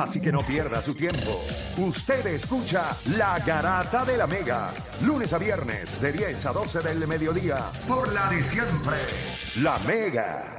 Así que no pierda su tiempo. Usted escucha La Garata de la Mega, lunes a viernes de 10 a 12 del mediodía, por la de siempre, La Mega.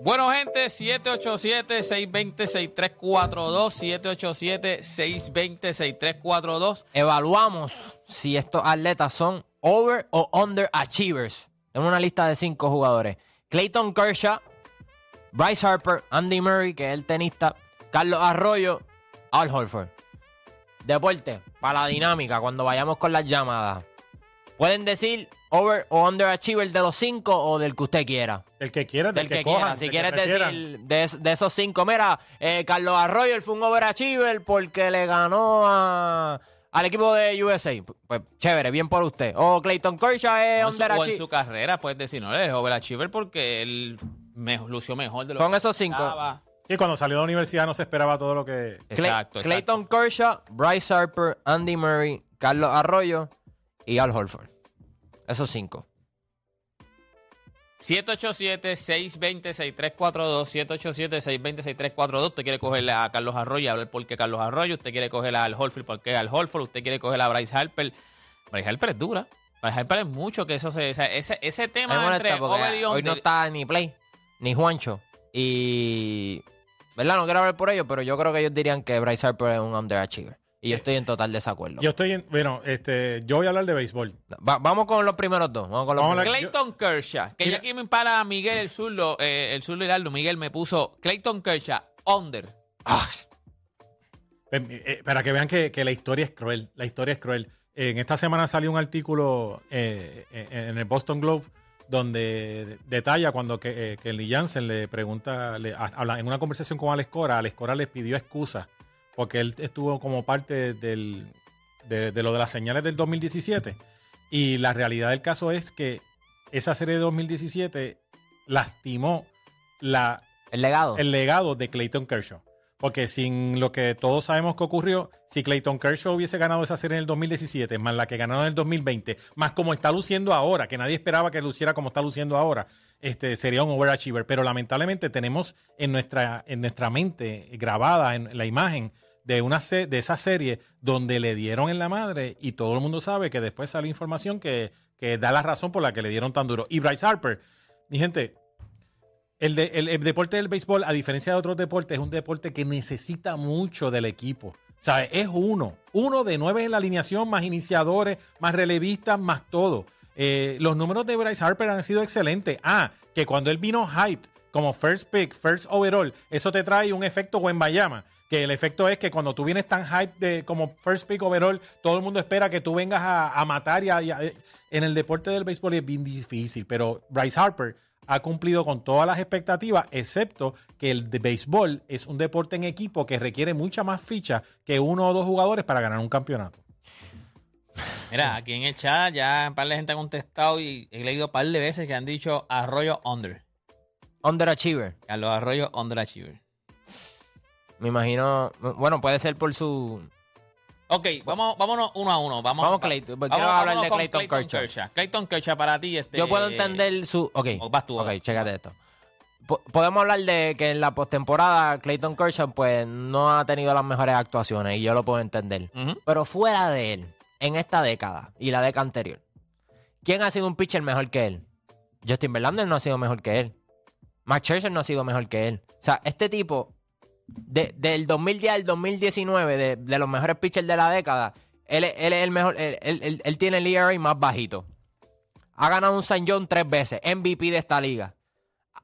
Bueno, gente, 787-620-6342, 787-620-6342. Evaluamos si estos atletas son over o under achievers. Tenemos una lista de cinco jugadores. Clayton Kershaw, Bryce Harper, Andy Murray, que es el tenista, Carlos Arroyo, Al Holford. Deporte, para la dinámica, cuando vayamos con las llamadas. Pueden decir over o under achiever de los cinco o del que usted quiera. Del que quiera, del, Del que, cojan, quiera. Si quieres decir de, es- de esos cinco, mira, eh, Carlos Arroyo él fue un overachiever porque le ganó a- al equipo de USA. Pues chévere, bien por usted. O Clayton Kershaw es O en, su, o en underachiever. su carrera, puedes decir, no, él es overachiever porque él me, lució mejor de lo Son que esos cinco. Y cuando salió de la universidad no se esperaba todo lo que... Exacto, exacto. Clayton Kershaw, Bryce Harper, Andy Murray, Carlos Arroyo y Al Holford. Esos cinco. 787-620-6342, 787-620-6342. Usted quiere cogerle a Carlos Arroyo y hablar por qué Carlos Arroyo. Usted quiere cogerle al Holfield porque al Holford. Usted quiere cogerle a Bryce Harper. Bryce Harper es dura. Bryce Harper es mucho que eso se... o sea, ese, ese tema entre over y hoy no está ni Play, ni Juancho. Y. ¿Verdad? No quiero hablar por ellos, pero yo creo que ellos dirían que Bryce Harper es un underachiever. Y yo estoy en total desacuerdo. Yo estoy en... Bueno, este, yo voy a hablar de béisbol. Va- vamos con los primeros dos. Vamos con los Vamos a primeros. hablar- Clayton Kershaw, que ya aquí me para Miguel el Zurdo, eh, el Zurdo Hidalgo, Miguel me puso Clayton Kershaw, under. Ah, Eh, eh, para que vean que, que la historia es cruel. La historia es cruel. En esta semana salió un artículo eh, eh, en el Boston Globe donde detalla cuando que, eh, Kelly Jansen le pregunta, le, ha- habla, en una conversación con Alex Cora, Alex Cora les pidió excusa porque él estuvo como parte del, de, de lo de las señales del 2017 y la realidad del caso es que esa serie de 2017 lastimó la, el legado. el legado de Clayton Kershaw. Porque sin lo que todos sabemos que ocurrió, si Clayton Kershaw hubiese ganado esa serie en el 2017, más la que ganó en el 2020, más como está luciendo ahora, que nadie esperaba que luciera como está luciendo ahora, este sería un overachiever. Pero lamentablemente tenemos en nuestra, en nuestra mente grabada en la imagen de, una de esa serie donde le dieron en la madre y todo el mundo sabe que después sale información que, que da la razón por la que le dieron tan duro. Y Bryce Harper, mi gente, el, el- deporte del béisbol, a diferencia de otros deportes, es un deporte que necesita mucho del equipo. Sea, es uno. Uno de nueve en la alineación, más iniciadores, más relevistas, más todo. Eh, los números de Bryce Harper han sido excelentes. Ah, que cuando él vino hype como first pick, first overall, eso te trae un efecto Bayama. Que el efecto es que cuando tú vienes tan hype de, como first pick overall, todo el mundo espera que tú vengas a, matar y a- en el deporte del béisbol es bien difícil. Pero Bryce Harper ha cumplido con todas las expectativas, excepto que el de béisbol es un deporte en equipo que requiere mucha más ficha que uno o dos jugadores para ganar un campeonato. Mira, aquí en el chat ya un par de gente ha contestado y he leído un par de veces que han dicho Arroyo under. Underachiever. Carlos Arroyo underachiever. Me imagino. Bueno, puede ser por su. Ok, vamos, vámonos uno a uno. Vamos, Vamos, Clayton. Quiero hablar de con Clayton Kershaw. Clayton Kershaw para ti. Este, Yo puedo entender su. Ok. o vas tú, ok, vas. chécate esto. Po- Podemos hablar de que en la postemporada Clayton Kershaw pues no ha tenido las mejores actuaciones y yo lo puedo entender. Pero fuera de él, en esta década y la década anterior, ¿quién ha sido un pitcher mejor que él? Justin Verlander no ha sido mejor que él. Max Scherzer no ha sido mejor que él. O sea, este tipo, de- del 2010 al 2019, de, de los mejores pitchers de la década, él, él es el mejor, él, él- él- tiene el ERA más bajito. Ha ganado un St. John tres veces, MVP de esta liga.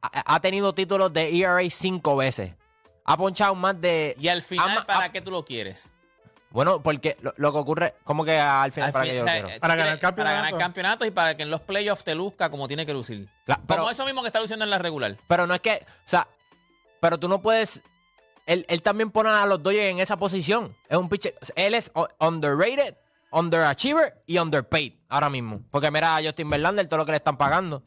Ha, ha tenido títulos de ERA cinco veces. Ha ponchado más de... Y al final, ¿para qué tú lo quieres? Bueno, porque lo, lo que ocurre, como que al final Al para fin- que yo o sea, quiero. eh, Para ganar quieres- campeonato. Para ganar campeonatos y para que en los playoffs te luzca como tiene que lucir. Cla- pero, como eso mismo que está luciendo en la regular. pero no es que, o sea, pero tú no puedes. Él, él también pone a los Dodgers en esa posición. Es un pitcher. Él es underrated, underachiever y underpaid ahora mismo. Porque mira a Justin Verlander todo lo que le están pagando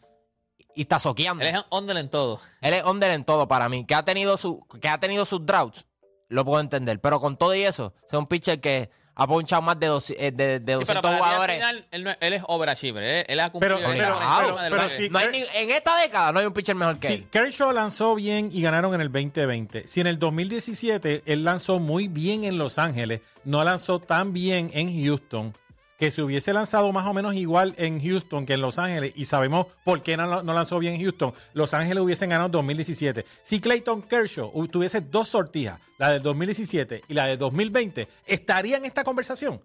y está soqueando. Él es under en todo. Él es under en todo para mí. Que ha tenido, su, que ha tenido sus droughts, lo puedo entender. Pero con todo y eso, es un pitcher que ha ponchado más de, dos, eh, de, de Sí, 200 pero para ti, al jugadores. final, él, no- él es overachiever. Él, él ha cumplido Pero- pero- pero No hay ni- en esta década no hay un pitcher mejor que Sí, él. Kershaw lanzó bien y ganaron en el 2020. Si en el 2017 él lanzó muy bien en Los Ángeles, no lanzó tan bien en Houston, que si hubiese lanzado más o menos igual en Houston que en Los Ángeles, y sabemos por qué no, no lanzó bien en Houston, Los Ángeles hubiesen ganado en 2017. Si Clayton Kershaw tuviese dos sortijas, la del 2017 y la del 2020, ¿estaría en esta conversación?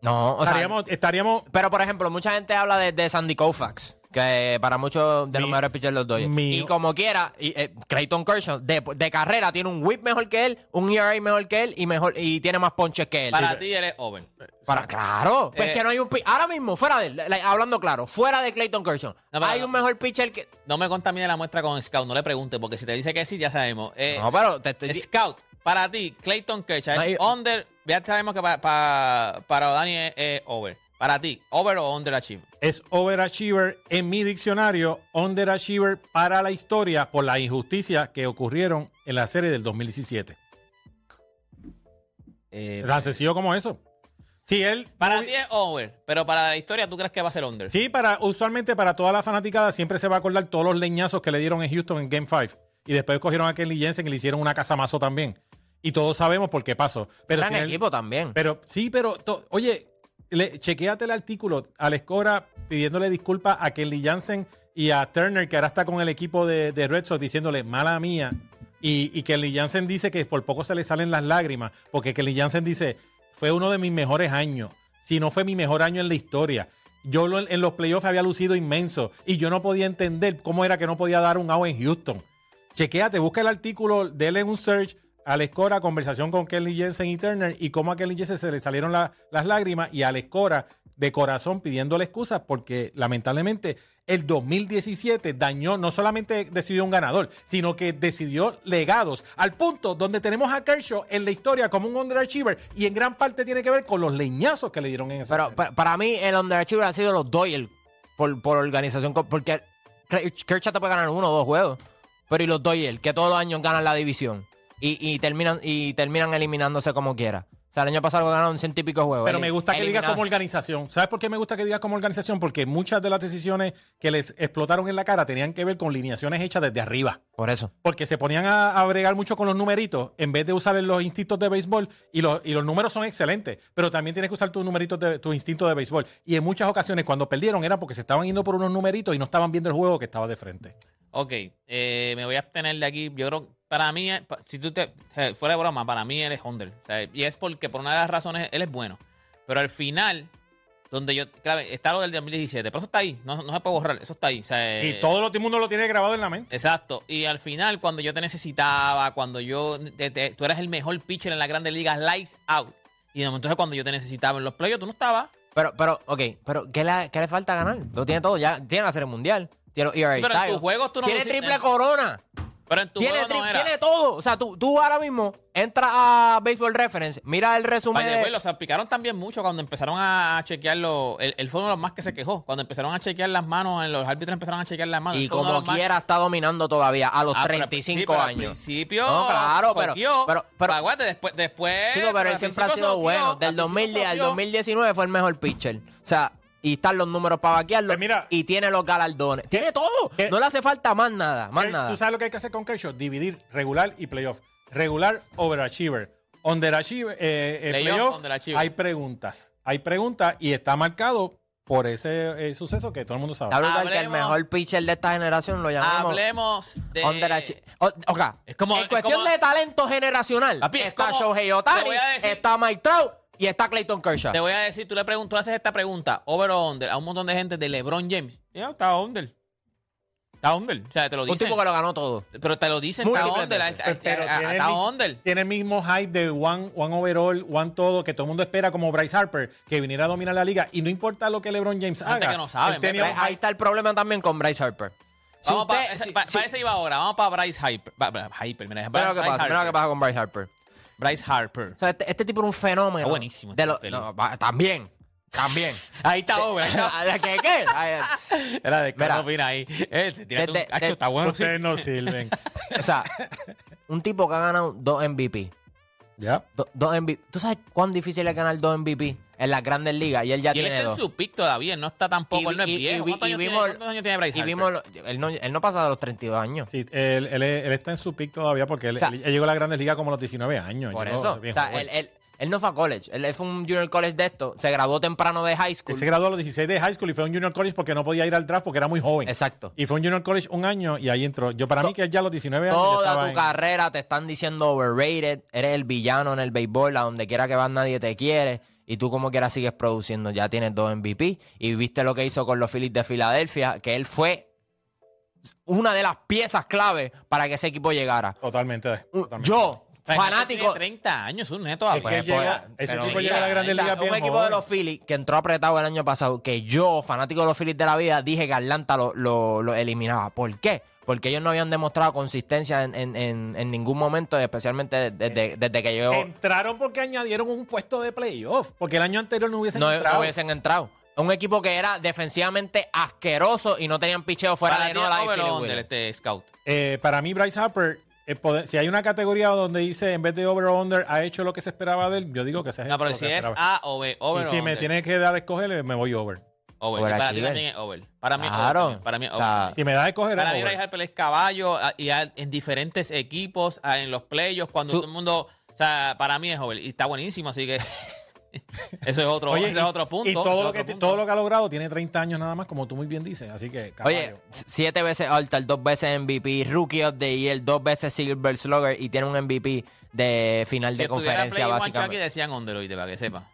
No, o sea, estaríamos, estaríamos Pero, por ejemplo, mucha gente habla de, de Sandy Koufax, que para muchos de los Mi- mejores pitchers los Dodgers. mi- Y como quiera, y, eh, Clayton Kershaw, de, de carrera, tiene un whip mejor que él, un ERA mejor que él y mejor y tiene más ponches que él. Para ti, él es over. para- claro. Pues Eh, que no hay un Ahora mismo, fuera de él, like, hablando claro, fuera de Clayton Kershaw, No, hay no. un mejor pitcher que. No me contamine la muestra con Scout. No le pregunte, porque si te dice que sí, ya sabemos. Eh, No, pero te estoy. Scout, para ti, Clayton Kershaw No, es yo- under. Ya sabemos que pa- pa- para Dani es, es over. Para ti, over o underachiever. es overachiever en mi diccionario, underachiever para la historia por las injusticias que ocurrieron en la serie del 2017. Eh, Tan sencillo como eso. Si él Para ti es over, pero para la historia, ¿tú crees que va a ser under? Sí, para usualmente para toda la fanaticada siempre se va a acordar todos los leñazos que le dieron en Houston en Game 5 y después cogieron a Kenley Jensen y le hicieron una casamazo también. Y todos sabemos por qué pasó. Pero gran si él- equipo también. Pero sí, pero to- oye, le, chequéate el artículo. Alex Cora pidiéndole disculpas a Kelly Jansen y a Turner, que ahora está con el equipo de, Red Sox, diciéndole mala mía. Y, y Kelly Jansen dice que por poco se le salen las lágrimas, porque Kelly Jansen dice, fue uno de mis mejores años. Si no fue mi mejor año en la historia. Yo en los playoffs había lucido inmenso y yo no podía entender cómo era que no podía dar un out en Houston. Chequéate, busca el artículo, dele un search, Alex Cora, conversación con Kelly Jensen y Turner, y cómo a Kelly Jensen se le salieron la- las lágrimas, y Alex Cora, de corazón, pidiéndole excusas, porque lamentablemente el 2017 dañó, no solamente decidió un ganador, sino que decidió legados, al punto donde tenemos a Kershaw en la historia como un underachiever, y en gran parte tiene que ver con los leñazos que le dieron en esa Pero para mí, el underachiever ha sido los Doyle por, por organización. Porque Kershaw te puede ganar uno o dos juegos. Pero y los Doyle, que todos los años ganan la división. Y, y terminan, y terminan eliminándose como quiera. O sea, el año pasado ganaron ciento y pico juegos. Pero me gusta que digas como organización. ¿Sabes por qué me gusta que digas como organización? Porque muchas de las decisiones que les explotaron en la cara tenían que ver con lineaciones hechas desde arriba. Por eso. Porque se ponían a, a bregar mucho con los numeritos en vez de usar los instintos de béisbol. Y los, y los números son excelentes. Pero también tienes que usar tus numeritos de tus instintos de béisbol. Y en muchas ocasiones, cuando perdieron, era porque se estaban yendo por unos numeritos y no estaban viendo el juego que estaba de frente. Ok, eh, me voy a abstener de aquí. Yo creo, para mí, eh, si tú te. eh, Fuera de broma, para mí él es. O sea, y es porque, por una de las razones, él es bueno. Pero al final, donde yo. Claro, está lo del 2017, pero eso está ahí. No, no se puede borrar, eso está ahí. O sea, Y todo el mundo lo tiene grabado en la mente. Exacto. Y al final, cuando yo te necesitaba, cuando yo. te- te- tú eras el mejor pitcher en la grandes ligas, lights out. Y de momento, entonces, cuando yo te necesitaba en los playoffs, tú no estabas. Pero, pero, ok, pero ¿qué le, qué le falta ganar? Lo tiene todo, ya tiene la serie mundial. Tiene los ERA Sí, pero en tus titles. juegos tú no Tiene triple corona. Pero en tu Tiene, juego no tri- era. tiene todo. O sea, tú, tú ahora mismo entras a Baseball Reference, mira el resumen. The de- aplicaron también mucho cuando empezaron a chequear los. Él, él fue uno de los más que se quejó. Cuando empezaron a chequear las manos, en los árbitros empezaron a chequear las manos. y él fue uno de como los más- quiera está dominando todavía a los Ah, pero- 35 sí, pero Al años. principio. No, claro, pero- foqueó. pero- pero- Aguante, después. después Chico, pero él al siempre ha principio sido foqueó, bueno. al Del principio 2010 al foqueó. 2019 fue el mejor pitcher. O sea, y están los números para vaquearlo. Pues mira- y tiene los galardones. Tiene todo. ¿Qué? No le hace falta más nada. Más nada. ¿Tú sabes lo que hay que hacer con Kershaw? Dividir regular y playoff. Regular, overachiever. Underachiever, eh, eh, Playoff, hay preguntas. Hay preguntas y está marcado por ese eh, suceso que todo el mundo sabe. Brutal que el Hablemos- mejor pitcher de esta generación lo llamamos Hablemos de. O- ok. Es como- en es cuestión como- de talento generacional, Papi, es está como- Shohei Otani, está Mike Trout y está Clayton Kershaw. Te voy a decir, tú le preguntas, tú haces esta pregunta, over o under, a un montón de gente de LeBron James. Ya, está under. Está under. O sea, te lo Un dicen. tipo que lo ganó todo. Pero te lo dicen, está under. Está, tiene, el under. tiene el mismo hype de one, one overall, one todo, que todo el mundo espera como Bryce Harper, que viniera a dominar la liga. Y no importa lo que LeBron James Gente haga. que no sabe, él tenía ¿ves? un Ahí hype. está el problema también con Bryce Harper. Si Vamos usted- pa- ese- si- pa- si- para ese iba ahora. Vamos para Bryce Hyper. Ba- Bra- Hyper, mira. Mira lo que Bryce pasa, mira lo que Harper. pasa con Bryce Harper. Bryce Harper. O sea, este, este tipo era un fenómeno. Está buenísimo, De este lo- feliz. no, va- también, también. Ahí está está- ¿De qué? qué? Ay, Era de Mira. opina ahí. Eh, te tiraste De- un de- cacho, de- está bueno. sí. Ustedes no sirven. o sea, un tipo que ha ganado dos MVP. Ya. Do- dos MVP. ¿Tú sabes cuán difícil es ganar dos MVP en las grandes ligas? Y él ya Y él tiene está en dos. su pick todavía, él no está tampoco, él no es viejo. ¿Cuántos, vimos- cuántos años tiene Bryce Y Harper? vimos, lo- él, no, él no pasa de los 32 años. Sí, él, él- él está en su pick todavía porque él, O sea, él llegó a las grandes ligas como a los 19 años. Por llegó eso. bien O sea, joven. él, él- él no fue a college. Él, él fue un junior college de esto. Se graduó temprano de high Él school. se graduó a los 16 de high school y fue a un junior college porque no podía ir al draft porque era muy joven. Exacto. Y fue un junior college un año y ahí entró. Yo para mí que él ya a los 19 años Toda estaba tu en- carrera te están diciendo overrated. Eres el villano en el béisbol. A donde quiera que vas nadie te quiere. Y tú como quiera sigues produciendo. Ya tienes dos MVP. Y viste lo que hizo con los Phillies de Filadelfia. Que él fue una de las piezas clave para que ese equipo llegara. Totalmente. Yo, fanático... tiene 30 años, un neto Es que él llega- ese pero tipo llega a la Ligas bien Un equipo de los Phillies que entró apretado el año pasado, que yo, fanático de los Phillies de la vida, dije que Atlanta lo, lo- lo eliminaba. ¿Por qué? Porque ellos no habían demostrado consistencia en, en- en- en ningún momento, especialmente desde, desde que yo Entraron porque añadieron un puesto de playoff. Porque el año anterior no hubiesen no entrado. hubiesen entrado. Un equipo que era defensivamente asqueroso y no tenían picheo fuera Para de Nola y Philly este scout. Eh, para mí, Bryce Harper, poder- si hay una categoría donde dice en vez de over o under, ha hecho lo que se esperaba de él, yo digo que ese es No, lo pero si se es esperaba. A o B, over Si, o si me tiene que dar a escoger, me voy over. Over. Para ti Overachiever. también es over. Para mí es Claro. over. Para mí es O over. sea, Si me da a escoger, Para mí. Bryce Harper es caballo ah, y en diferentes equipos, ah, en los playoffs, cuando Su- todo el mundo. O sea, para mí es over. Y está buenísimo, así que. eso es otro, Oye, ese es otro punto. Y todo lo, otro que, punto. todo lo que ha logrado tiene 30 años nada más, como tú muy bien dices. Así que, caballo. Oye, siete veces All-Star, dos veces MVP, Rookie of the Year, dos veces Silver Slugger y tiene un MVP de final Si de conferencia, yo aquí básicamente. decían under hoy, para que sepa.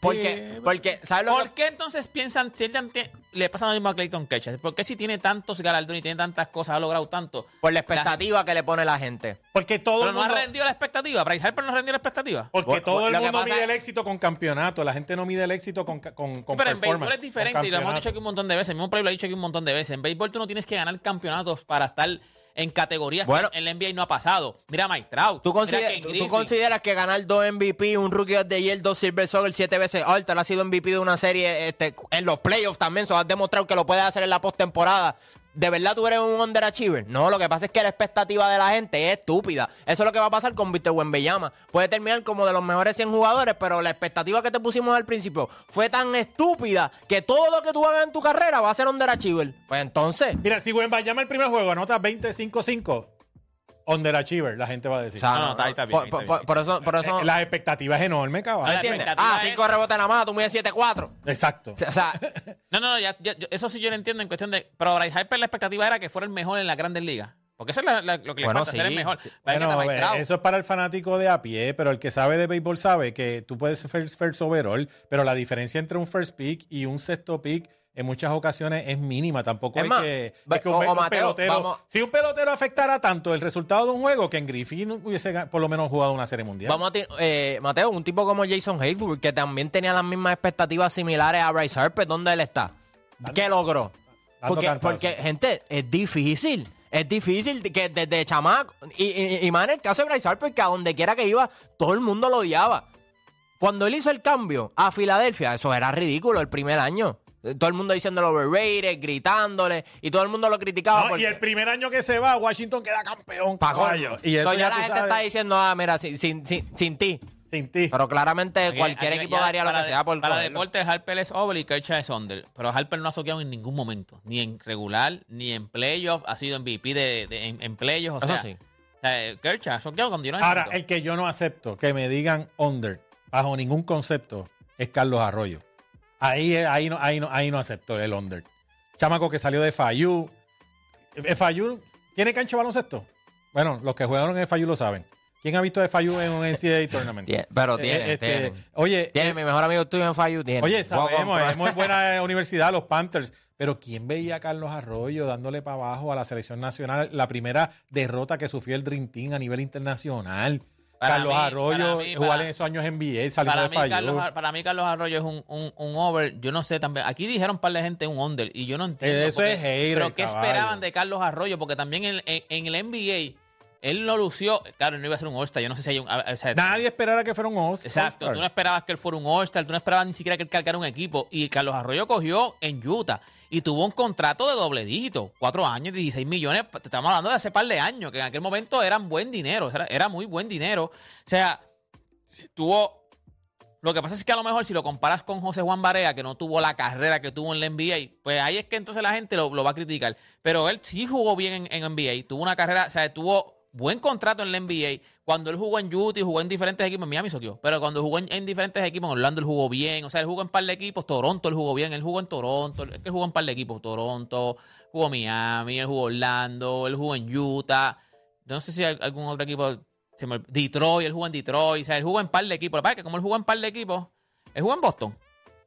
Porque, Sí, porque, ¿sabes lo ¿Por que? qué entonces piensan, sientan, te- le pasa lo mismo a Clayton Kershaw? ¿Por qué si tiene tantos galardones y tiene tantas cosas, ha logrado tanto? Por la expectativa que le pone la gente. Porque todo Pero el no ha rendido la expectativa. Bryce Harper no rendió la expectativa. Porque Bueno, todo el mundo mide es- el éxito con campeonato. La gente no mide el éxito con, con, con Sí, pero en béisbol es diferente y lo hemos dicho aquí un montón de veces. El mismo play lo he dicho aquí un montón de veces. En béisbol tú no tienes que ganar campeonatos para estar en categorías Bueno. que en la NBA no ha pasado. Mira Mike Trout. ¿Tú, mira consider- Ken tú- tú Griffey. consideras que ganar dos MVP, un Rookie of the Year, dos Silver Slugger, siete veces All-Star, ha sido MVP de una serie este, en los playoffs también? So, has demostrado que lo puedes hacer en la postemporada. ¿De verdad tú eres un underachiever? No, lo que pasa es que la expectativa de la gente es estúpida. Eso es lo que va a pasar con Víctor Wembeyama. Puede terminar como de los mejores 100 jugadores, pero la expectativa que te pusimos al principio fue tan estúpida que todo lo que tú hagas en tu carrera va a ser underachiever. Pues entonces... Mira, si Wemba llama el primer juego, anota 25-5, underachiever, la gente va a decir. o sea, No, no, está ahí, está bien, por, está por- bien. por- por eso... Por eso Eh, la expectativa es enorme, caballo. La ¿entiendes? Ah, es- cinco rebotes la mano, tú mides 7-4. Exacto. O sea, No, no, no, ya- ya- yo- eso sí yo lo entiendo en cuestión de. Pero Bryce Harper la expectativa era que fuera el mejor en las grandes ligas. Porque eso es la- la- lo que le Bueno, falta, ser el mejor. Bueno, eh, Trout. eso es para el fanático de a pie, pero el que sabe de béisbol sabe que tú puedes ser first, first overall, pero la diferencia entre un first pick y un sexto pick en muchas ocasiones es mínima. Tampoco Es hay más, que, es que un, o- un o Mateo, pelotero. vamos- si un pelotero afectara tanto el resultado de un juego, que en Griffin hubiese por lo menos jugado una serie mundial. vamos a ti- eh, Mateo, un tipo como Jason Hayward, que también tenía las mismas expectativas similares a Bryce Harper, ¿dónde él está? ¿Qué logró? Porque, gente, es difícil. Es difícil que desde chamaco. Y, y, y más en el caso de Bryce Harper, que a donde quiera que iba, todo el mundo lo odiaba. Cuando él hizo el cambio a Filadelfia, eso era ridículo el primer año. Todo el mundo diciéndolo overrated, gritándole, y todo el mundo lo criticaba. No, porque- y el primer año que se va, Washington queda campeón. Pa' caballo. colmo. Y eso Entonces ya ya la gente sabes, está diciendo, ah, mira, sin, sin, sin, sin ti. sin ti. Pero claramente cualquier equipo ya daría lo para que de- sea por Para cogerlo. deportes, Harper es over y Kershaw es under. Pero Harper no ha soqueado en ningún momento. Ni en regular, ni en playoff. Ha sido MVP de, de- en, en playoffs. O Eso sea, sí. sea, Kershaw ha soqueado cuando yo no Ahora, el que yo no acepto que me digan under bajo ningún concepto es Carlos Arroyo. Ahí, ahí, no, ahí, no, ahí no acepto el under. Chamaco que salió de FAYU. FAYU, ¿tiene cancha de baloncesto? Bueno, los que jugaron en FAYU lo saben. ¿Quién ha visto de FAYU en un NCAA tournament? Pero Eh, tiene, este, tiene. Oye, Tiene, eh, mi mejor amigo estuvo en Fayu, tiene. Oye, sabemos, es muy buena universidad, los Panthers. Pero ¿quién veía a Carlos Arroyo dándole para abajo a la selección nacional? La primera derrota que sufrió el Dream Team a nivel internacional. Para Carlos mí, Arroyo mí, jugar para- en esos años NBA, saliendo Para de mí. Carlos, Ar- para mí, Carlos Arroyo es un, un, un over. Yo no sé también. Aquí dijeron un par de gente un under y yo no entiendo. Eso porque- es hater, Pero ¿qué esperaban de Carlos Arroyo? Porque también en, en- en el NBA él no lució. Claro, no iba a ser un All-Star. Yo no sé si hay un. o sea, Nadie esperara que fuera un All- Exacto, All-Star. tú no esperabas que él fuera un All-Star, tú no esperabas ni siquiera que él cargara un equipo. Y Carlos Arroyo cogió en Utah y tuvo un contrato de doble dígito, cuatro años, 16 millones. Te estamos hablando de hace par de años, que en aquel momento eran buen dinero, era, era muy buen dinero. O sea, tuvo. Lo que pasa es que a lo mejor si lo comparas con José Juan Barea, que no tuvo la carrera que tuvo en la NBA, pues ahí es que entonces la gente lo, lo va a criticar. Pero él sí jugó bien en, en NBA, tuvo una carrera, o sea, tuvo buen contrato en la NBA. Cuando él jugó en Utah jugó en diferentes equipos, en Miami soqueó, pero cuando jugó en, en diferentes equipos, en Orlando él jugó bien, o sea, él jugó en par de equipos, Toronto él jugó bien, él jugó en Toronto, él, él jugó en par de equipos, Toronto, jugó Miami, él jugó Orlando, él jugó en Utah. No sé si hay algún otro equipo, Detroit, él jugó en Detroit, o sea, él jugó en par de equipos. Es que como él jugó en par de equipos, él jugó en Boston.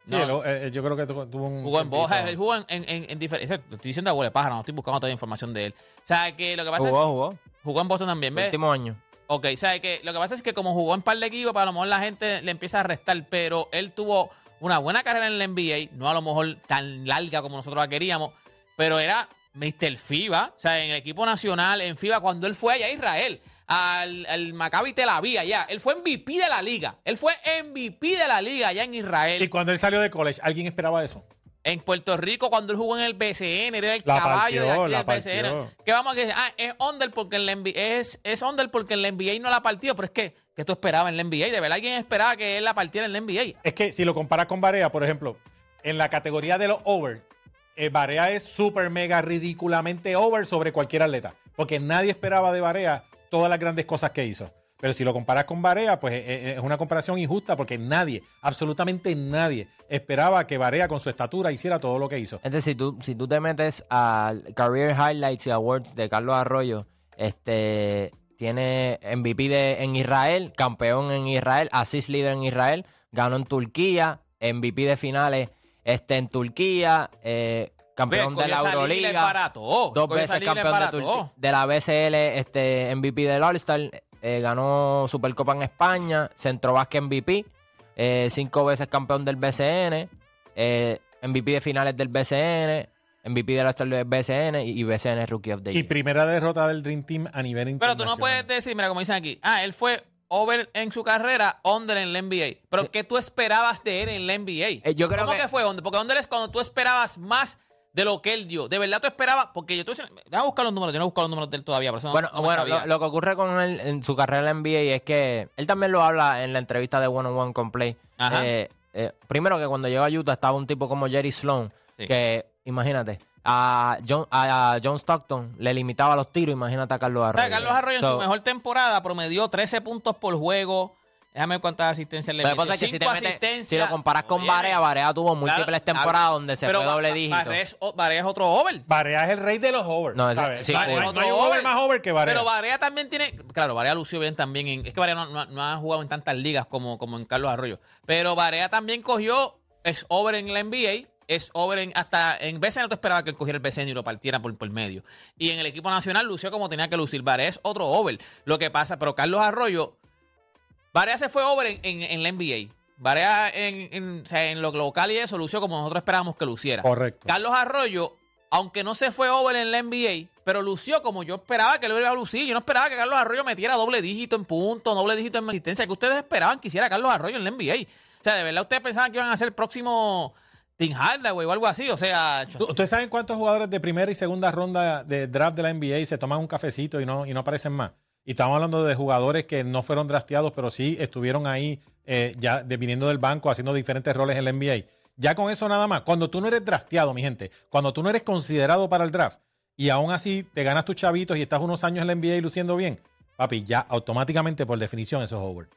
Sí, No, él- eh, yo creo que tu- tuvo un. Jugó en. Boston, él jugó en, en, en, en diferentes. Estoy diciendo a huele de pájaro, no estoy buscando toda la información de él. O sea, que lo que pasa Jugó, es. jugó. Jugó en Boston también, ¿ves? Último año. Ok, o sea, que lo que pasa es que como jugó en par de equipos, para a lo mejor la gente le empieza a restar, pero él tuvo una buena carrera en la NBA, no a lo mejor tan larga como nosotros la queríamos, pero era Mr. FIBA, o sea, en el equipo nacional, en FIBA, cuando él fue allá a Israel, al, al Maccabi Tel Aviv allá, él fue MVP de la liga, él fue MVP de la liga allá en Israel. Y cuando él salió de college, ¿alguien esperaba eso? En Puerto Rico, cuando él jugó en el BCN, era el La caballo partió, de la aquí del BCN. partió. Que vamos a decir, ah, es under porque en la NBA, es, es under porque en la NBA no la partió, pero es que, que tú esperabas en la NBA. De verdad, alguien esperaba que él la partiera en la NBA. Es que si lo comparas con Barea, por ejemplo, en la categoría de los over, eh, Barea es súper mega ridículamente over sobre cualquier atleta. Porque nadie esperaba de Barea todas las grandes cosas que hizo. Pero si lo comparas con Barea, pues eh, eh, es una comparación injusta porque nadie, absolutamente nadie, esperaba que Barea con su estatura hiciera todo lo que hizo. Es decir, tú, si tú te metes al Career Highlights y Awards de Carlos Arroyo, este tiene MVP de, en Israel, campeón en Israel, assist leader en Israel, ganó en Turquía, MVP de finales este, en Turquía, eh, campeón Ve, de la y Euroliga, embarató. dos veces y campeón de, embarató. Turquía- de la BCL, este, MVP del All-Star, eh, ganó Supercopa en España, Centro Básquet MVP, eh, cinco veces campeón del BCN, eh, MVP de finales del BCN, MVP del All-Star del BCN y, y BCN Rookie of the Y Year. primera derrota del Dream Team a nivel Pero internacional. tú no puedes decir, mira, como dicen aquí, ah, él fue over en su carrera, under en la NBA. Pero ¿qué tú esperabas de él en la NBA? Eh, yo creo ¿Cómo que- que, fue under? Porque under es cuando tú esperabas más de lo que él dio. De verdad tú esperabas, porque yo tú déjame buscar los números, yo no he buscado los números de él todavía, no- Bueno, no bueno lo, lo que ocurre con él en su carrera en NBA es que él también lo habla en la entrevista de One on One con Play. Ajá. Eh, eh, primero que cuando llegó a Utah estaba un tipo como Jerry Sloan, Sí. que imagínate, a John, a John Stockton le limitaba los tiros, imagínate a Carlos O Arroyo. sea, Carlos Arroyo en su mejor temporada promedió 13 puntos por juego. Déjame ver cuántas asistencias le Lo que pasa es que si, te Cinco metes- asistencias. si lo comparas con Oye, Barea, Barea tuvo múltiples claro. temporadas donde se Pero fue doble Ba- dígito. Barea es, es otro over. Barea es el rey de los over. No, ¿sabes? sí, Otro un over más over que Barea. Pero Barea también tiene. Claro, Barea lució bien también. En, es que Barea no, no- no ha jugado en tantas ligas como, como en Carlos Arroyo. Pero Barea también cogió. Es over en la NBA. Es over en. Hasta en BCN no te esperaba que él cogiera el BCN y lo partiera por, por medio. Y en el equipo nacional lució como tenía que lucir. Barea es otro over. Lo que pasa, pero Carlos Arroyo. Barea se fue over en, en- en la NBA. Barea en, en, o sea, en lo local y eso lució como nosotros esperábamos que luciera. Correcto. Carlos Arroyo, aunque no se fue over en la NBA, pero lució como yo esperaba que lo iba a lucir. Yo no esperaba que Carlos Arroyo metiera doble dígito en punto, doble dígito en asistencia, que ustedes esperaban que hiciera Carlos Arroyo en la NBA. O sea, de verdad ustedes pensaban que iban a ser el próximo Tim Hardaway o algo así. O sea, ¿Tú- ¿Ustedes saben cuántos jugadores de primera y segunda ronda de draft de la NBA se toman un cafecito y no, y no aparecen más? Y estamos hablando de jugadores que no fueron drafteados, pero sí estuvieron ahí eh, ya de- viniendo del banco haciendo diferentes roles en la NBA. Ya con eso nada más. Cuando tú no eres drafteado, mi gente, cuando tú no eres considerado para el draft y aún así te ganas tus chavitos y estás unos años en la NBA y luciendo bien, papi, ya automáticamente por definición eso es over.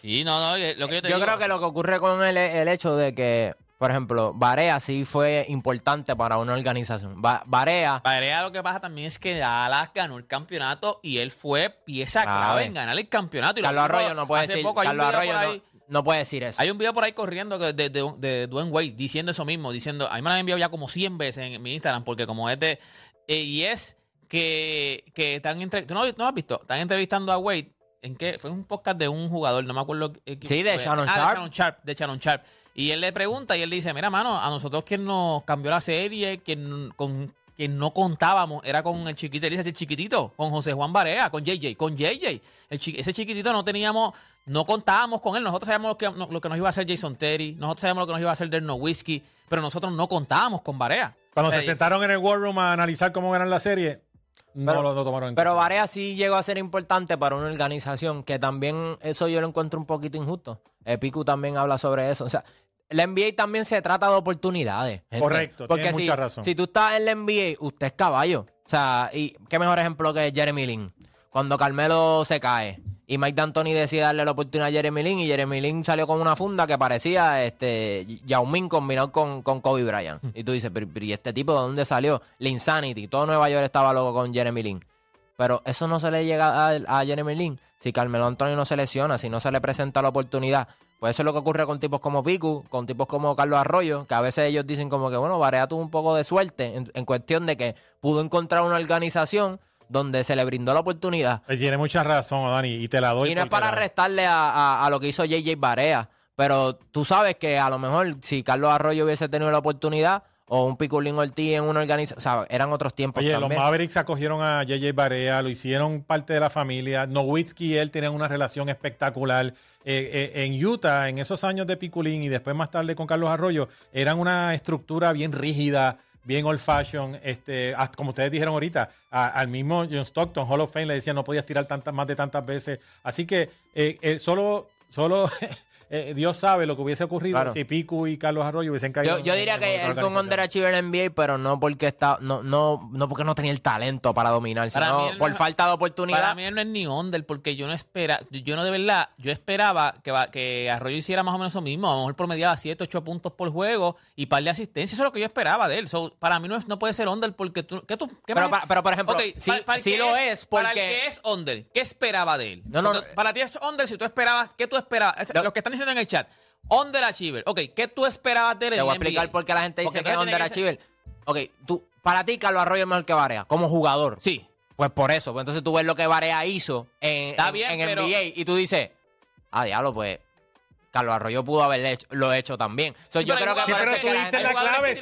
sí, no, no, lo que yo te Yo digo- creo que lo que ocurre con él es el hecho de que, por ejemplo, Barea sí fue importante para una organización. Ba- Barea, Barea lo que pasa también es que Dallas ganó el campeonato y él fue pieza Clave. clave en ganar el campeonato. Y lo Carlos Arroyo no puede hace decir, poco, Carlos Arroyo no, ahí- no puede decir eso. Hay un video por ahí corriendo de, de, de Dwayne Wade diciendo eso mismo, diciendo, a mí me lo han enviado ya como 100 veces en mi Instagram, porque como es de, eh, y es que, que están entre, ¿tú no, has visto? Están entrevistando a Wade, ¿en qué? Fue un podcast de un jugador, no me acuerdo. eh, Sí, de fue. Shannon Ah, Sharp. De Shannon Sharp, de Shannon Sharp. Y él le pregunta y él dice, mira, mano, a nosotros quien nos cambió la serie, quien, con quien no contábamos, era con el chiquito, él dice, el chiquitito, con José Juan Barea, con JJ, con JJ. El chi- ese chiquitito no teníamos, no contábamos con él. Nosotros sabíamos lo que, no- lo que nos iba a hacer Jason Terry, nosotros sabíamos lo que nos iba a hacer Derno Whiskey, pero nosotros no contábamos con Barea. Cuando se sentaron en el War Room a analizar cómo ganar la serie, no Pero- lo no tomaron en Pero cuenta. Varea sí llegó a ser importante para una organización que también eso yo lo encuentro un poquito injusto. Eh, Piku también habla sobre eso. O sea, la NBA también se trata de oportunidades. gente. Correcto, Porque tienes si, mucha razón. si tú estás en la NBA, usted es caballo. O sea, y qué mejor ejemplo que Jeremy Lin. Cuando Carmelo se cae y Mike D'Antoni decide darle la oportunidad a Jeremy Lin y Jeremy Lin salió con una funda que parecía este Yao Ming combinado con, con Kobe Bryant. Hmm. Y tú dices, pero, pero ¿y este tipo de dónde salió? La Insanity. Todo Nueva York estaba loco con Jeremy Lin. Pero eso no se le llega a, a Jeremy Lin si Carmelo Antonio no se lesiona, si no se le presenta la oportunidad. Pues eso es lo que ocurre con tipos como Piku, con tipos como Carlos Arroyo, que a veces ellos dicen como que, bueno, Varea tuvo un poco de suerte en, en cuestión de que pudo encontrar una organización donde se le brindó la oportunidad. Tiene mucha razón, Dani, y te la doy. Y no es para la- restarle a, a- a lo que hizo JJ Barea, pero tú sabes que a lo mejor si Carlos Arroyo hubiese tenido la oportunidad o un Piculín Ortiz en una organización, o sea, eran otros tiempos Oye, los también. Mavericks acogieron a JJ Barea, lo hicieron parte de la familia. Nowitzki y él tenían una relación espectacular. Eh, eh, en Utah, en esos años de Piculín y después más tarde con Carlos Arroyo, eran una estructura bien rígida, bien old fashion. Este, como ustedes dijeron ahorita, a- al mismo John Stockton, Hall of Fame, le decían no podías tirar tantas, más de tantas veces. Así que eh, solo, solo eh, Dios sabe lo que hubiese ocurrido Claro. si Picu y Carlos Arroyo hubiesen caído. Yo, yo diría en que él fue un underachiever en NBA, pero no porque está, no, no, no porque no tenía el talento para dominar, Para sino por no- falta de oportunidad. Para mí él no es ni under, porque yo no espera, yo no de verdad, yo esperaba que, va- que Arroyo hiciera más o menos lo mismo, a lo mejor promediaba 7, 8 puntos por juego y par de asistencia, eso es lo que yo esperaba de él. So, para mí no, es- no puede ser under porque tú, ¿qué tú qué Pero más- pa- pero, por ejemplo, Ok, sí- para- para lo es, Para el porque- que es under, ¿qué esperaba de él? No, no, Porque no. Para ti es under si tú esperabas, ¿qué tú esperabas? Lo- Los que están diciendo en el chat, underachiever, ok, ¿qué tú esperabas de él Te voy a explicar por qué la gente dice Porque que es underachiever. Ok, tú, para ti Carlos Arroyo es mejor que Varea, como jugador. Sí, Pues por eso, pues entonces tú ves lo que Varea hizo en, Está en- bien, en pero- NBA y tú dices, ah, diablo, pues Carlos Arroyo pudo haber hecho, lo hecho también. So, Sí, yo pero creo que Sí, pero tú la diste la jugadores clave.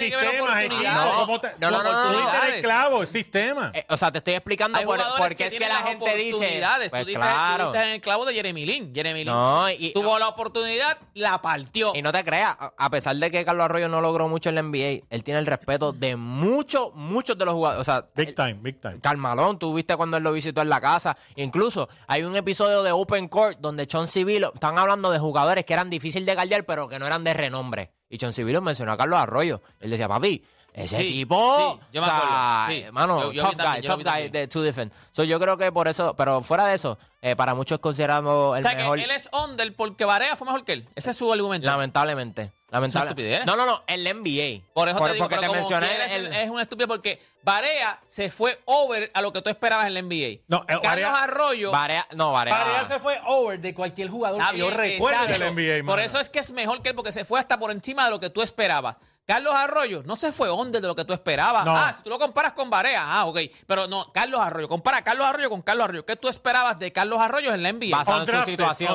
¿Cómo te- No, no, no, no, Tú diste el clavo, sistema. Eh, o sea, te estoy explicando por, que es que la gente dice. Pues tú, diste, claro. tú diste en el clavo de Jeremy Lin. Jeremy Lin No, y- tuvo la oportunidad, la partió. Y no te creas, a- pesar de que Carlos Arroyo no logró mucho en la NBA, él tiene el respeto de muchos, muchos de los jugadores. O sea, Big time, big time. Carmalón, tú viste cuando él lo visitó en la casa. Incluso hay un episodio de Open Court donde Chon Civilo, están hablando de jugadores que eran difíciles de guardiar, pero que no eran de renombre. Y Civilo mencionó a Carlos Arroyo. Él decía, papi, ese Sí, tipo. sí, yo me o sea, acuerdo, sí. hermano, Yo- yo tough también, guy, tough guy de to defend. So, yo creo que por eso, pero fuera de eso, eh, para muchos es considerado el o sea mejor. que él es under porque Varea fue mejor que él. Ese es su argumento. Lamentablemente. Lamentablemente. estupidez. No, no, no, en la NBA. Por eso te digo, porque te mencioné es, el- es una estupidez porque Varea se fue over a lo que tú esperabas en la NBA. No, eh, Carlos Varea- Arroyo. Varea- no, Varea. Barea se fue over de cualquier jugador que yo exacto. del NBA. Por mano. eso es que es mejor que él porque se fue hasta por encima de lo que tú esperabas. Carlos Arroyo no se fue under de lo que tú esperabas. No. Ah, si tú lo comparas con Varea, ah, ok. Pero no, Carlos Arroyo. Compara a Carlos Arroyo con Carlos Arroyo. ¿Qué tú esperabas de Carlos Arroyo en la NBA? Basado en su situación.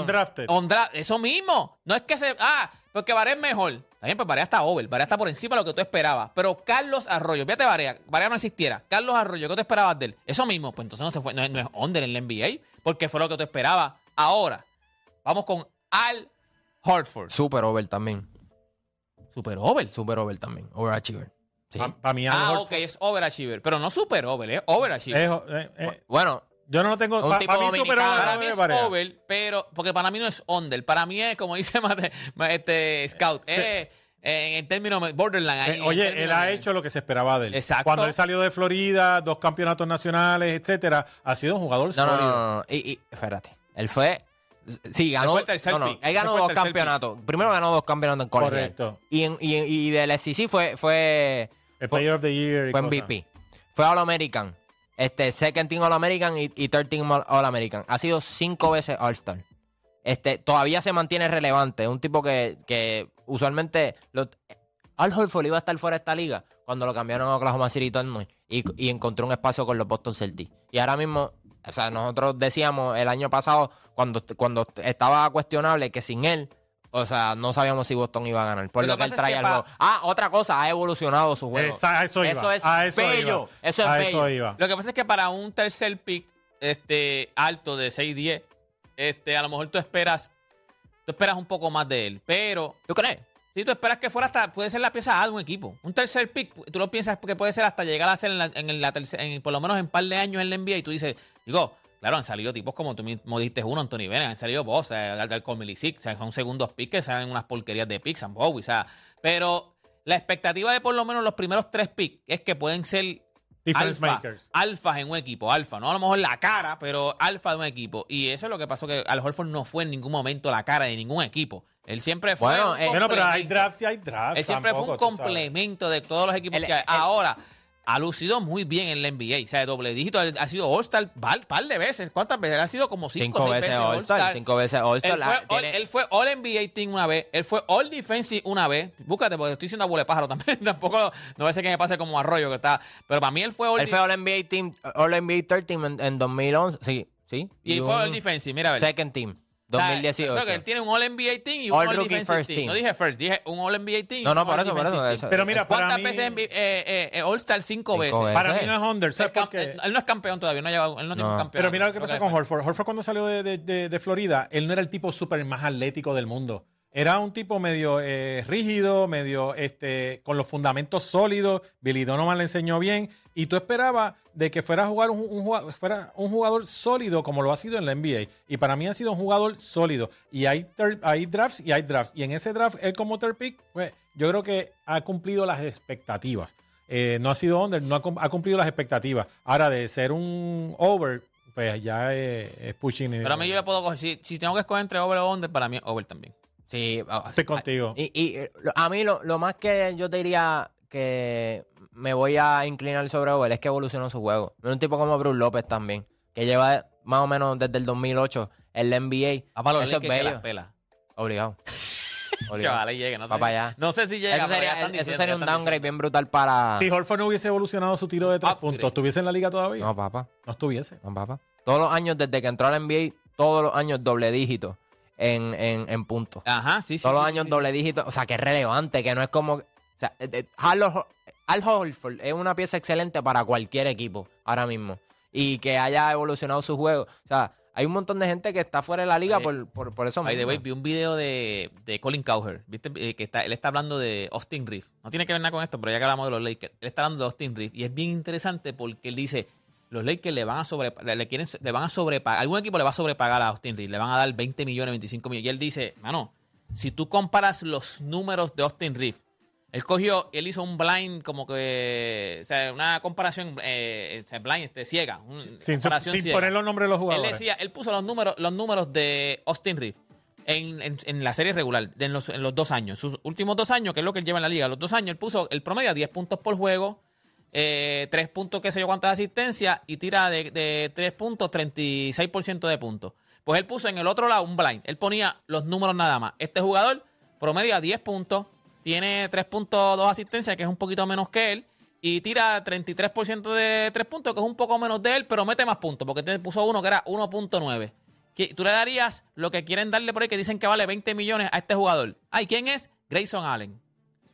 Ondra- eso mismo. No es que se. Ah, porque Varea es mejor. Está bien, pues Varea está over. Varea está por encima de lo que tú esperabas. Pero Carlos Arroyo, fíjate Varea. Varea no existiera. Carlos Arroyo, ¿qué tú esperabas de él? Eso mismo. Pues entonces no, te fue, no, es, no es under en la NBA. Porque fue lo que tú esperabas. Ahora, vamos con Al Horford. Super over también. Super over. Super over también. Overachiever. Sí. Para mí, Al Ah, ok, es overachiever. Pero no super over, es overachiever. es- eh, eh, Bueno, yo no lo tengo. Tipo mí, super over, Para mí es over, pero. Porque para mí no es under. Para mí es, como dice Mate- ma- este Scout, eh, en el término borderline. ahí, Eh, oye, término él ha de- hecho lo que se esperaba de él. Exacto. Cuando él salió de Florida, dos campeonatos nacionales, etcétera, ha sido un jugador no, sólido. no, no, no. Y, y, espérate. Él fue. Sí, ganó. no, no, él ganó dos campeonatos. Primero ganó dos campeonatos en colegial. Correcto. Y, en, y, y del SEC fue, fue, El Player of the Year. y fue. MVP. Fue All American. Este, second team All American y, y third team All American. Ha sido cinco veces All Star. Este, todavía se mantiene relevante. Es un tipo que, que usualmente. Lo, Al Horford iba a estar fuera de esta liga cuando lo cambiaron a Oklahoma City Thunder y, y encontró un espacio con los Boston Celtics. Y ahora mismo, o sea, nosotros decíamos el año pasado, cuando, cuando estaba cuestionable, que sin él, o sea, no sabíamos si Boston iba a ganar. Por Lo lo, que él pasa es trae que al pa- juego. Ah, otra cosa, ha evolucionado su juego. Esa- eso iba. Eso es a eso bello. iba. Eso es a bello. eso iba. Lo que pasa es que para un tercer pick este, alto de 6-10, este, a lo mejor tú esperas, tú esperas un poco más de él. Pero, ¿Tú crees? Si tú esperas que fuera hasta, puede ser la pieza A de un equipo. Un tercer pick, tú lo piensas que puede ser hasta llegar a ser en, la, por lo menos en un par de años en la NBA y tú dices, digo, claro, han salido tipos como tú mismo diste uno, Anthony Bennett, han salido vos, Alcol Milicic, o sea, son segundos picks que salen unas porquerías de picks, and Bowie, o sea, pero la expectativa de por lo menos los primeros tres picks es que pueden ser Difference alfa, makers. en un equipo, alfa, no a lo mejor la cara, pero alfa de un equipo. Y eso es lo que pasó, que Al Horford no fue en ningún momento la cara de ningún equipo. Él siempre fue Bueno, un eh, Bueno, pero hay drafts y hay drafts. Él siempre fue un complemento de todos los equipos El- que hay. el- Ahora, ha lucido muy bien en la NBA. O sea, de doble dígito. Ha ha sido All-Star un par de veces. ¿Cuántas veces? Han sido como cinco, Cinco veces All-Star, cinco veces All-Star. Él, fue all, tiene- él fue All NBA Team una vez. Él fue All Defensive una vez. Búscate, porque estoy diciendo de pájaro también. Tampoco, no va a ser que me pase como arroyo que está. Pero para mí él fue All Él fue All NBA Team, All NBA Third Team en, en 2011. Sí, sí. Y fue All Defensive. Mira, a ver. Second Team, O sea, 2018. creo que él tiene un All NBA Team y un All All, Defensive First team. Team. No dije First, dije un All NBA Team. No, no, por All eso, por eso, eso. Pero mira, para ¿Cuántas mí- veces en- eh, eh, eh, All-Star? Cinco, Cinco veces. veces. Para mí no es under, Él, ¿sabes por qué? él no es campeón todavía, no, ha llevado- él no, tiene No. un campeón. Pero mira lo que pasa con Horford. Horford cuando salió de, de- de- de Florida, él no era el tipo súper más atlético del mundo. Era un tipo medio eh, rígido, medio este, con los fundamentos sólidos. Billy Donovan le enseñó bien. Y tú esperabas de que fuera a jugar un, un jugador, fuera un jugador sólido como lo ha sido en la NBA. Y para mí ha sido un jugador sólido. Y hay, third- hay drafts y hay drafts. Y en ese draft, él como third pick, pues, yo creo que ha cumplido las expectativas. Eh, no ha sido under, no ha, cum- ha cumplido las expectativas. Ahora, de ser un over, pues ya es, es pushing. Pero a mí yo le puedo coger. Si, si tengo que escoger entre over o under, para mí over también. Sí, ah, Estoy contigo. Y, y, eh, lo- a mí lo, lo más que yo te diría que me voy a inclinar sobre Over es que evolucionó su juego. Un tipo como Bruce López también, que lleva más o menos desde el 2008 en la NBA. Para los Eso es Lakers que las pela. Obligado. Chavales, llegue, no sé. Allá. No sé si llega. Eso pero ya sería, eso diciendo, sería un downgrade diciendo. bien brutal para... Si Horford no hubiese evolucionado su tiro de tres Upgrade. puntos, ¿estuviese en la liga todavía? No, papá. No estuviese. No, papá. Todos los años desde que entró a la NBA, todos los años doble dígito en, en, en puntos. Ajá, sí, sí. Todos los sí, años sí. doble dígito. O sea, que es relevante, que no es como. O sea, eh, eh, Al, Hor- Al Horford es una pieza excelente para cualquier equipo ahora mismo. Y que haya evolucionado su juego. O sea, hay un montón de gente que está fuera de la liga Ay, por, por, por eso By the mismo. way, vi un video de, de Colin Cowherd, ¿viste? Eh, que está, él está hablando de Austin Reeves. No tiene que ver nada con esto, pero ya que hablamos de los Lakers, él está hablando de Austin Reeves y es bien interesante porque él dice, los Lakers le van a sobre, le, quieren, le van a sobrepagar, algún equipo le va a sobrepagar a Austin Reeves, le van a dar 20 millones, 25 millones. Y él dice, mano, si tú comparas los números de Austin Reeves, él cogió, él hizo un blind como que, o sea, una comparación eh, sea, blind, este, ciega. un- Sin, comparación sin ciega. poner los nombres de los Él jugadores. decía, él puso los números, los números de Austin Reeves en, en- en la serie regular, en, los, en los dos años. Sus últimos dos años, que es lo que él lleva en la liga, los dos años, él puso el promedio a 10 puntos por juego, eh, 3 puntos, qué sé yo, cuántas asistencias, y tira de, de 3 puntos, 36% de puntos. Pues él puso en el otro lado un blind. Él ponía los números nada más. Este jugador promedia 10 puntos, tiene 3.2 asistencias, que es un poquito menos que él, y tira 33% de 3 puntos, que es un poco menos de él, pero mete más puntos, porque te puso uno que era 1.9. ¿Qué- Tú le darías lo que quieren darle por ahí, que dicen que vale 20 millones a este jugador. Ay, ¿quién es? Grayson Allen.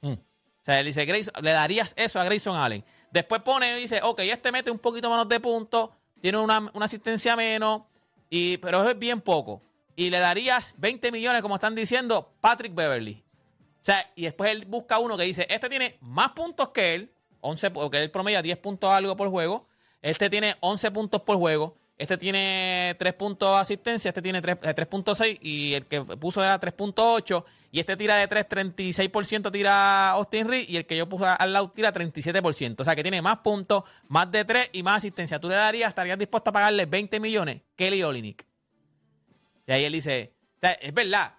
Mm. O sea, él dice, Grayson- le darías eso a Grayson Allen. Después pone y dice, ok, este mete un poquito menos de puntos, tiene una, una asistencia menos, y, pero es bien poco. Y le darías 20 millones, como están diciendo, Patrick Beverly. O sea, y después él busca uno que dice, este tiene más puntos que él, 11, porque él promedia 10 puntos algo por juego, este tiene 11 puntos por juego, este tiene 3 puntos de asistencia, este tiene 3 eh, 3.6 y el que puso era 3.8 y este tira de 3, 36% tira Austin Reed y el que yo puse al lado tira 37%. O sea, que tiene más puntos, más de 3 y más asistencia. ¿Tú le darías, estarías dispuesto a pagarle 20 millones? Kelly Olynyk. Y ahí él dice, o sea, es verdad,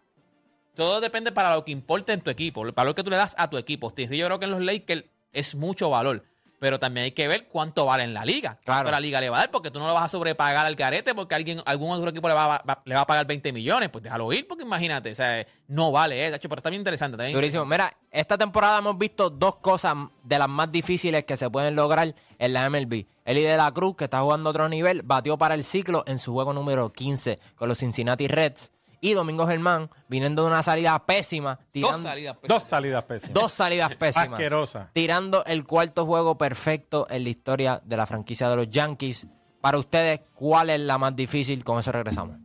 todo depende para lo que importe en tu equipo, el valor que tú le das a tu equipo. Austin Reeves, Yo creo que en los Lakers es mucho valor, pero también hay que ver cuánto vale en la liga. Claro. Cuánto la liga le va a dar, porque tú no lo vas a sobrepagar al garete porque alguien, algún otro equipo le va, a- va- le va a pagar 20 millones. Pues déjalo ir, porque imagínate, o sea, no vale, eh, pero está bien interesante. También Durísimo. Mira, esta temporada hemos visto dos cosas de las más difíciles que se pueden lograr en la MLB. Eli de la Cruz, que está jugando a otro nivel, batió para el ciclo en su juego número 15 con los Cincinnati Reds. Y Domingo Germán, viniendo de una salida pésima, tirando Dos salidas. pues. Dos salidas pésimas. dos salidas pésimas. Asquerosa. tirando el cuarto juego perfecto en la historia de la franquicia de los Yankees. Para ustedes, ¿cuál es la más difícil? Con eso regresamos.